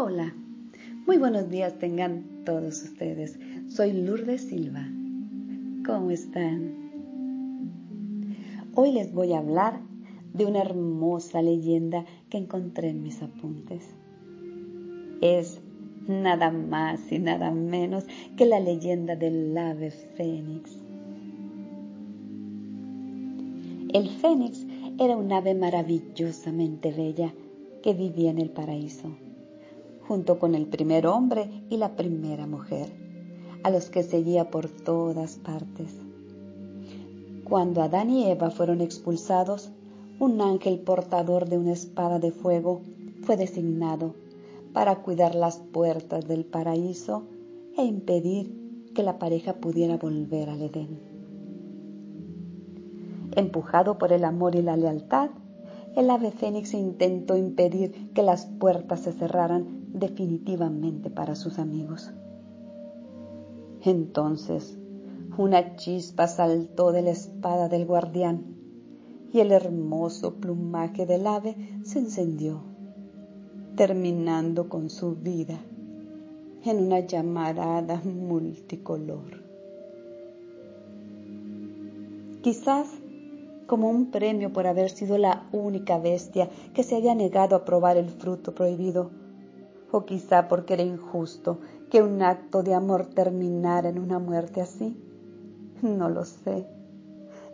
Hola, muy buenos días tengan todos ustedes. Soy Lourdes Silva. ¿Cómo están? Hoy les voy a hablar de una hermosa leyenda que encontré en mis apuntes. Es nada más y nada menos que la leyenda del ave fénix. El fénix era un ave maravillosamente bella que vivía en el paraíso, junto con el primer hombre y la primera mujer, a los que seguía por todas partes. Cuando Adán y Eva fueron expulsados, un ángel portador de una espada de fuego fue designado para cuidar las puertas del paraíso e impedir que la pareja pudiera volver al Edén. Empujado por el amor y la lealtad, el ave fénix intentó impedir que las puertas se cerraran definitivamente para sus amigos. Entonces, una chispa saltó de la espada del guardián y el hermoso plumaje del ave se encendió terminando con su vida en una llamarada multicolor. Quizás como un premio por haber sido la única bestia que se había negado a probar el fruto prohibido, o quizá porque era injusto que un acto de amor terminara en una muerte así. No lo sé.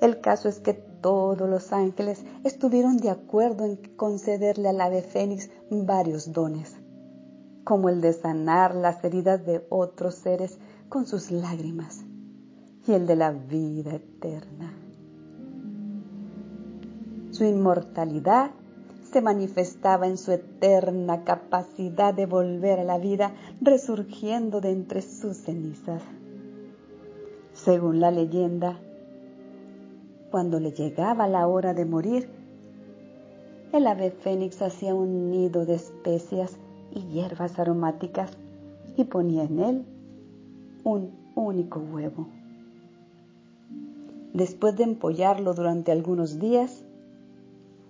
El caso es que todos los ángeles estuvieron de acuerdo en concederle al ave fénix varios dones, como el de sanar las heridas de otros seres con sus lágrimas y el de la vida eterna. Su inmortalidad se manifestaba en su eterna capacidad de volver a la vida resurgiendo de entre sus cenizas. Según la leyenda, cuando le llegaba la hora de morir, el ave fénix hacía un nido de especias y hierbas aromáticas y ponía en él un único huevo. Después de empollarlo durante algunos días,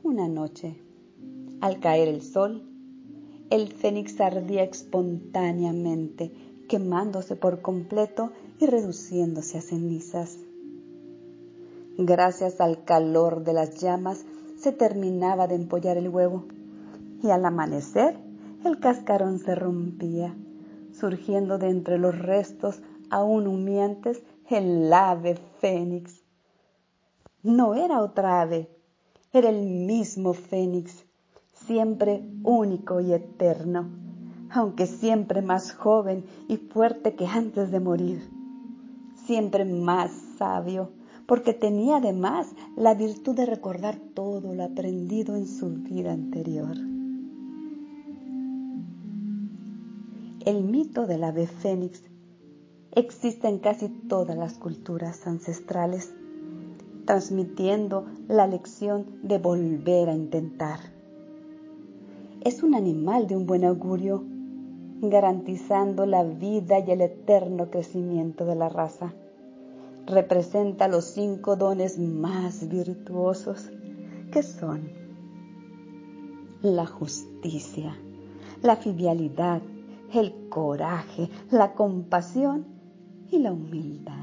una noche, al caer el sol, el fénix ardía espontáneamente, quemándose por completo y reduciéndose a cenizas. Gracias al calor de las llamas se terminaba de empollar el huevo y al amanecer el cascarón se rompía, surgiendo de entre los restos aún humeantes el ave fénix. No era otra ave, era el mismo fénix, siempre único y eterno, aunque siempre más joven y fuerte que antes de morir, siempre más sabio porque tenía además la virtud de recordar todo lo aprendido en su vida anterior. El mito del ave fénix existe en casi todas las culturas ancestrales, transmitiendo la lección de volver a intentar. Es un animal de un buen augurio, garantizando la vida y el eterno crecimiento de la raza representa los cinco dones más virtuosos que son la justicia, la fidelidad, el coraje, la compasión y la humildad.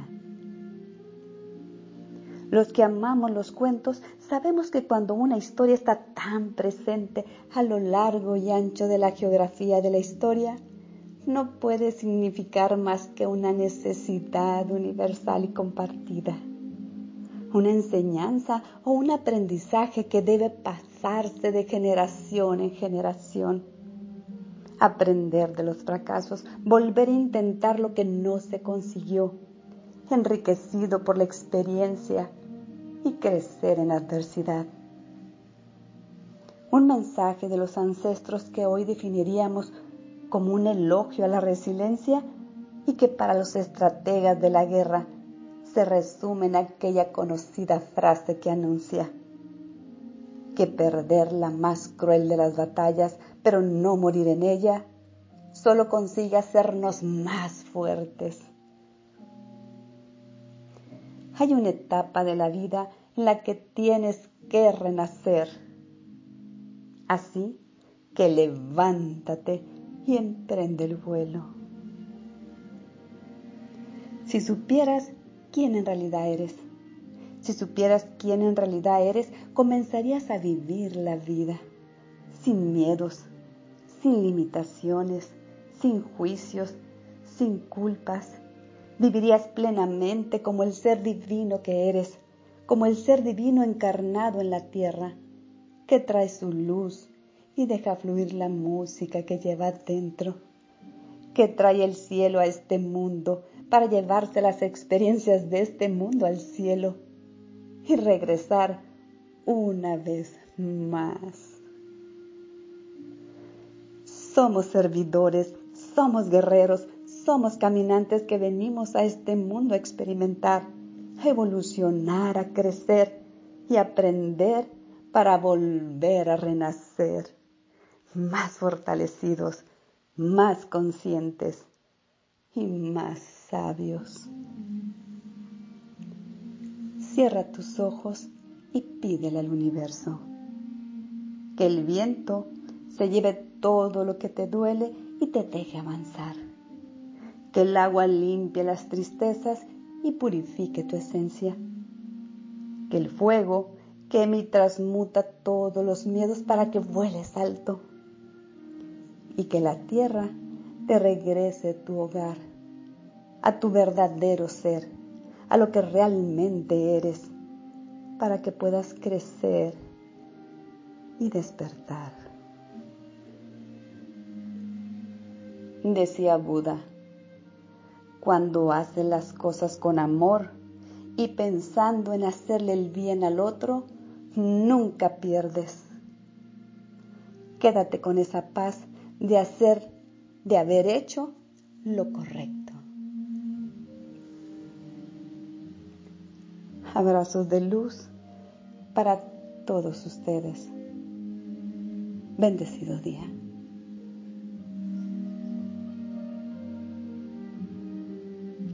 Los que amamos los cuentos sabemos que cuando una historia está tan presente a lo largo y ancho de la geografía de la historia, no puede significar más que una necesidad universal y compartida, una enseñanza o un aprendizaje que debe pasarse de generación en generación. Aprender de los fracasos, volver a intentar lo que no se consiguió, enriquecido por la experiencia y crecer en adversidad. Un mensaje de los ancestros que hoy definiríamos como un elogio a la resiliencia y que para los estrategas de la guerra se resume en aquella conocida frase que anuncia que perder la más cruel de las batallas, pero no morir en ella, solo consigue hacernos más fuertes. Hay una etapa de la vida en la que tienes que renacer. Así que levántate y emprende el vuelo. Si supieras quién en realidad eres, si supieras quién en realidad eres, comenzarías a vivir la vida sin miedos, sin limitaciones, sin juicios, sin culpas. Vivirías plenamente como el ser divino que eres, como el ser divino encarnado en la tierra, que trae su luz y deja fluir la música que lleva dentro, que trae el cielo a este mundo para llevarse las experiencias de este mundo al cielo y regresar una vez más. Somos servidores, somos guerreros, somos caminantes que venimos a este mundo a experimentar, a evolucionar, a crecer y aprender para volver a renacer, más fortalecidos, más conscientes y más sabios. Cierra tus ojos y pídele al universo que el viento se lleve todo lo que te duele y te deje avanzar. Que el agua limpie las tristezas y purifique tu esencia. Que el fuego queme y transmuta todos los miedos para que vueles alto. Y que la tierra te regrese tu hogar, a tu verdadero ser a lo que realmente eres para que puedas crecer y despertar. Decía Buda, cuando haces las cosas con amor y pensando en hacerle el bien al otro, nunca pierdes. Quédate con esa paz de hacer, de haber hecho lo correcto. Abrazos de luz para todos ustedes. Bendecido día.